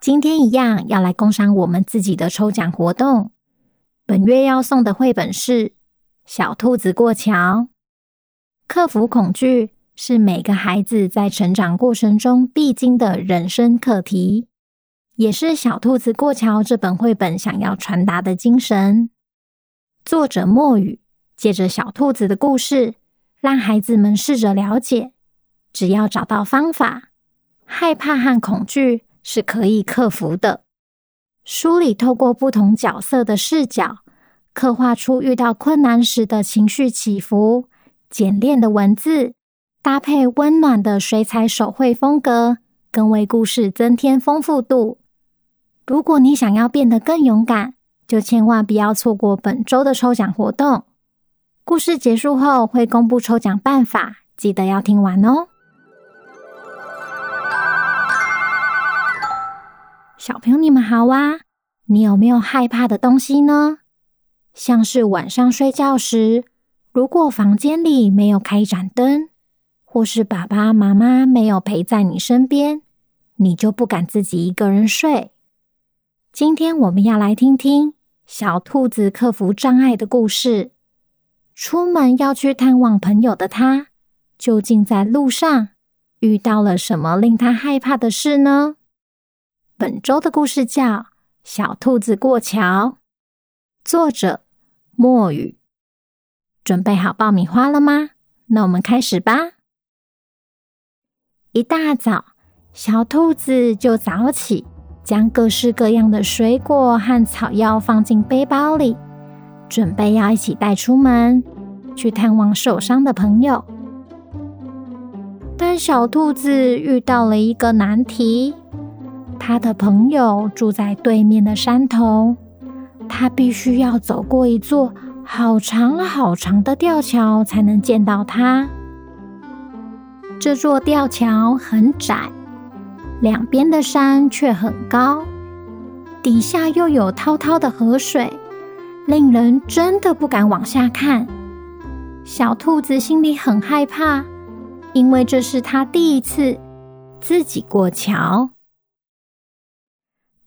今天一样要来工商我们自己的抽奖活动。本月要送的绘本是《小兔子过桥》。克服恐惧是每个孩子在成长过程中必经的人生课题，也是《小兔子过桥》这本绘本想要传达的精神。作者墨雨借着小兔子的故事，让孩子们试着了解，只要找到方法，害怕和恐惧。是可以克服的。书里透过不同角色的视角，刻画出遇到困难时的情绪起伏。简练的文字搭配温暖的水彩手绘风格，更为故事增添丰富度。如果你想要变得更勇敢，就千万不要错过本周的抽奖活动。故事结束后会公布抽奖办法，记得要听完哦。小朋友，你们好啊！你有没有害怕的东西呢？像是晚上睡觉时，如果房间里没有开一盏灯，或是爸爸妈妈没有陪在你身边，你就不敢自己一个人睡。今天我们要来听听小兔子克服障碍的故事。出门要去探望朋友的他，究竟在路上遇到了什么令他害怕的事呢？本周的故事叫《小兔子过桥》，作者墨雨。准备好爆米花了吗？那我们开始吧。一大早，小兔子就早起，将各式各样的水果和草药放进背包里，准备要一起带出门去探望受伤的朋友。但小兔子遇到了一个难题。他的朋友住在对面的山头，他必须要走过一座好长好长的吊桥才能见到他。这座吊桥很窄，两边的山却很高，底下又有滔滔的河水，令人真的不敢往下看。小兔子心里很害怕，因为这是他第一次自己过桥。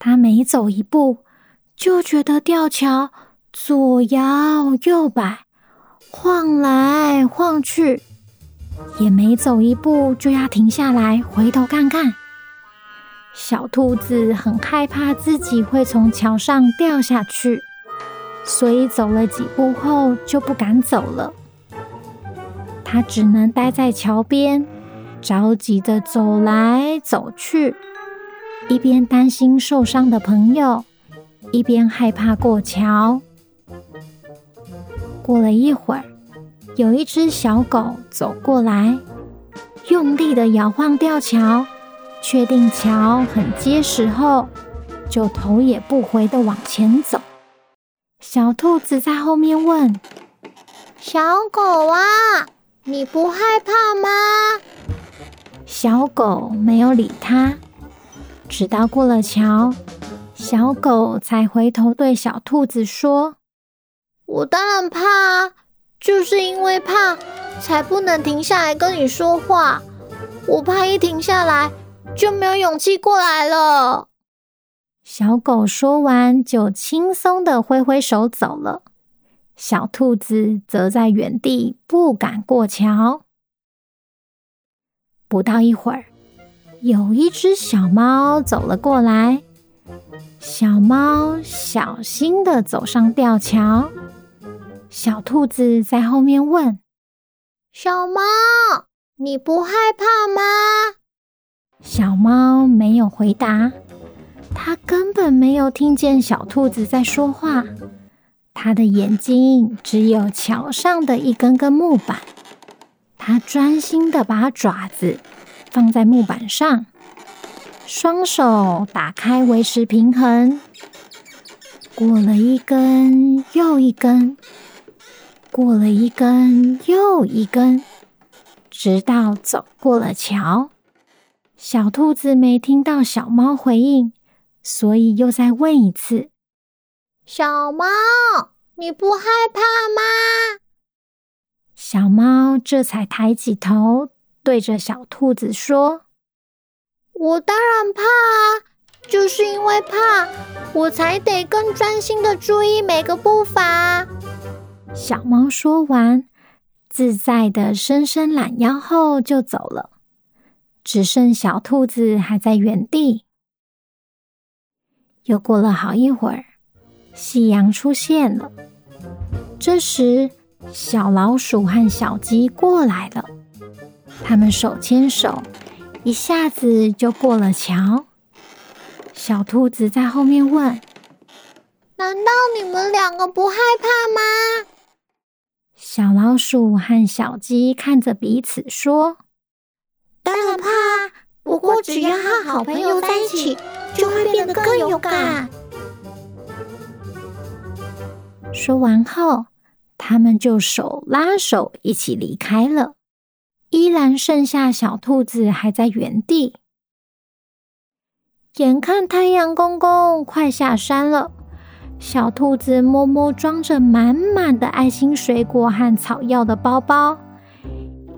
他每走一步，就觉得吊桥左摇右摆，晃来晃去；也每走一步，就要停下来回头看看。小兔子很害怕自己会从桥上掉下去，所以走了几步后就不敢走了。他只能待在桥边，着急地走来走去。一边担心受伤的朋友，一边害怕过桥。过了一会儿，有一只小狗走过来，用力的摇晃吊桥，确定桥很结实后，就头也不回的往前走。小兔子在后面问：“小狗啊，你不害怕吗？”小狗没有理它。直到过了桥，小狗才回头对小兔子说：“我当然怕啊，就是因为怕，才不能停下来跟你说话。我怕一停下来，就没有勇气过来了。”小狗说完，就轻松的挥挥手走了。小兔子则在原地不敢过桥。不到一会儿。有一只小猫走了过来。小猫小心地走上吊桥，小兔子在后面问：“小猫，你不害怕吗？”小猫没有回答，它根本没有听见小兔子在说话。它的眼睛只有桥上的一根根木板，它专心地把爪子放在木板上。双手打开，维持平衡。过了一根又一根，过了一根又一根，直到走过了桥。小兔子没听到小猫回应，所以又再问一次：“小猫，你不害怕吗？”小猫这才抬起头，对着小兔子说。我当然怕啊，就是因为怕，我才得更专心的注意每个步伐。小猫说完，自在的伸伸懒腰后就走了，只剩小兔子还在原地。又过了好一会儿，夕阳出现了。这时，小老鼠和小鸡过来了，他们手牵手。一下子就过了桥，小兔子在后面问：“难道你们两个不害怕吗？”小老鼠和小鸡看着彼此说：“当然怕，不过只要和好朋友在一起，就会变得更勇敢。”说完后，他们就手拉手一起离开了。依然剩下小兔子还在原地。眼看太阳公公快下山了，小兔子摸摸装着满满的爱心水果和草药的包包，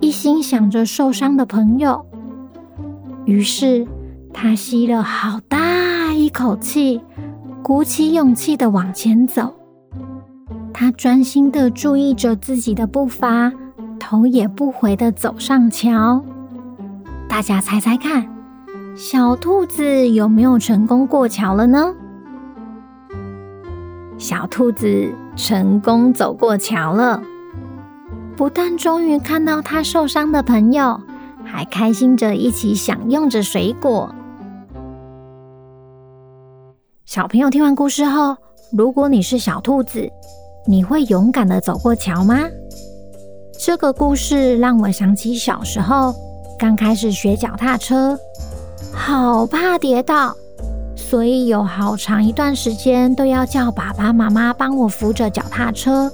一心想着受伤的朋友。于是，它吸了好大一口气，鼓起勇气的往前走。它专心的注意着自己的步伐。头也不回的走上桥，大家猜猜看，小兔子有没有成功过桥了呢？小兔子成功走过桥了，不但终于看到他受伤的朋友，还开心着一起享用着水果。小朋友听完故事后，如果你是小兔子，你会勇敢的走过桥吗？这个故事让我想起小时候刚开始学脚踏车，好怕跌倒，所以有好长一段时间都要叫爸爸妈妈帮我扶着脚踏车。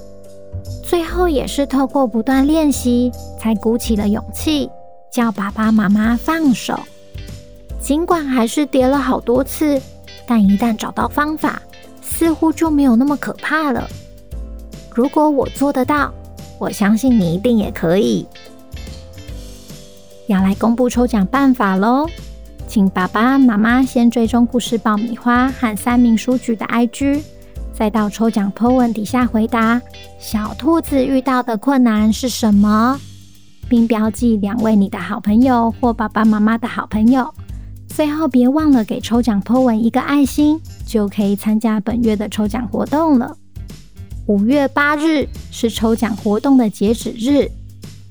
最后也是透过不断练习，才鼓起了勇气叫爸爸妈妈放手。尽管还是跌了好多次，但一旦找到方法，似乎就没有那么可怕了。如果我做得到，我相信你一定也可以。要来公布抽奖办法喽，请爸爸妈妈先追踪故事爆米花和三明书局的 IG，再到抽奖 po 文底下回答小兔子遇到的困难是什么，并标记两位你的好朋友或爸爸妈妈的好朋友。最后别忘了给抽奖 po 文一个爱心，就可以参加本月的抽奖活动了。五月八日是抽奖活动的截止日，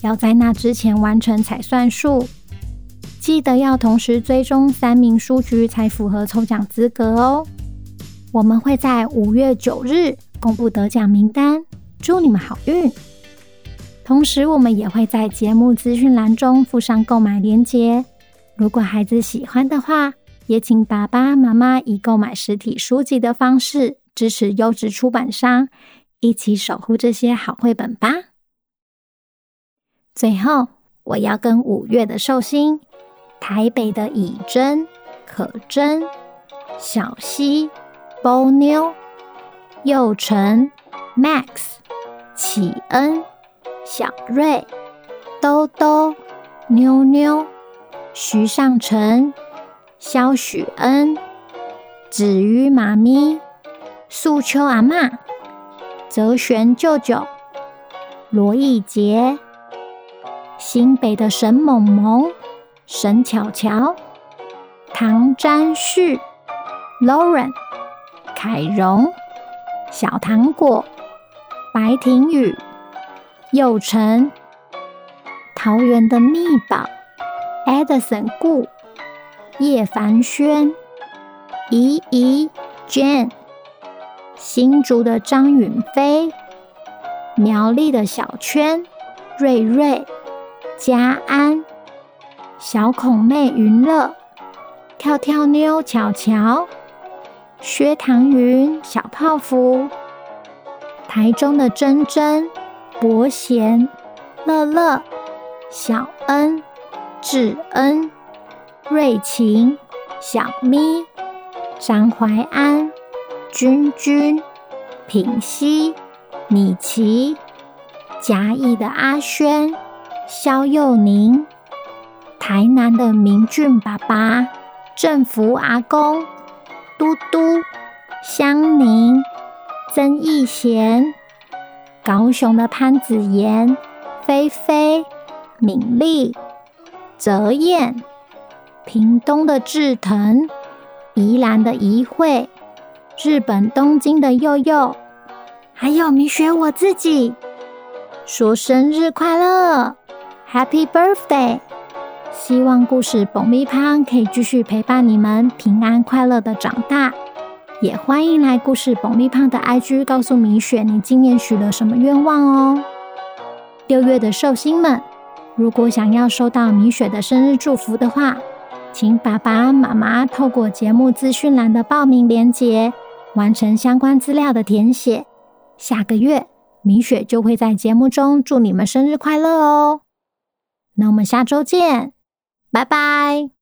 要在那之前完成才算数。记得要同时追踪三名书局才符合抽奖资格哦。我们会在五月九日公布得奖名单，祝你们好运。同时，我们也会在节目资讯栏中附上购买链接。如果孩子喜欢的话，也请爸爸妈妈以购买实体书籍的方式支持优质出版商。一起守护这些好绘本吧！最后，我要跟五月的寿星、台北的以真、可真、小溪、波妞、佑辰、Max、启恩、小瑞、兜兜、妞妞、徐尚成、萧许恩、子瑜妈咪、素秋阿嬷。泽璇舅舅、罗艺杰、新北的沈萌萌、沈巧巧、唐詹旭、Lauren、凯荣、小糖果、白庭宇、佑成、桃园的蜜宝、Edison 顾、叶凡轩、怡怡、Jane、新竹的张允飞、苗栗的小圈、瑞瑞、嘉安、小孔妹云乐、跳跳妞巧巧、薛唐云、小泡芙、台中的珍珍、博贤、乐乐、小恩、智恩、瑞晴、小咪、张怀安、君君、品熙、米奇、嘉义的阿轩、萧佑宁、台南的明俊爸爸、郑福阿公、嘟嘟、香宁、曾义贤、高雄的潘子妍、菲菲、敏丽、泽燕、屏东的志腾、宜兰的怡慧、日本东京的佑佑，还有米雪我自己，说生日快乐，Happy Birthday！希望故事爆米花可以继续陪伴你们平安快乐的长大，也欢迎来故事爆米花的 IG 告诉米雪你今年许了什么愿望哦。六月的寿星们，如果想要收到米雪的生日祝福的话，请爸爸妈妈透过节目资讯栏的报名链接完成相关资料的填写。下个月米雪就会在节目中祝你们生日快乐哦。那我们下周见。拜拜。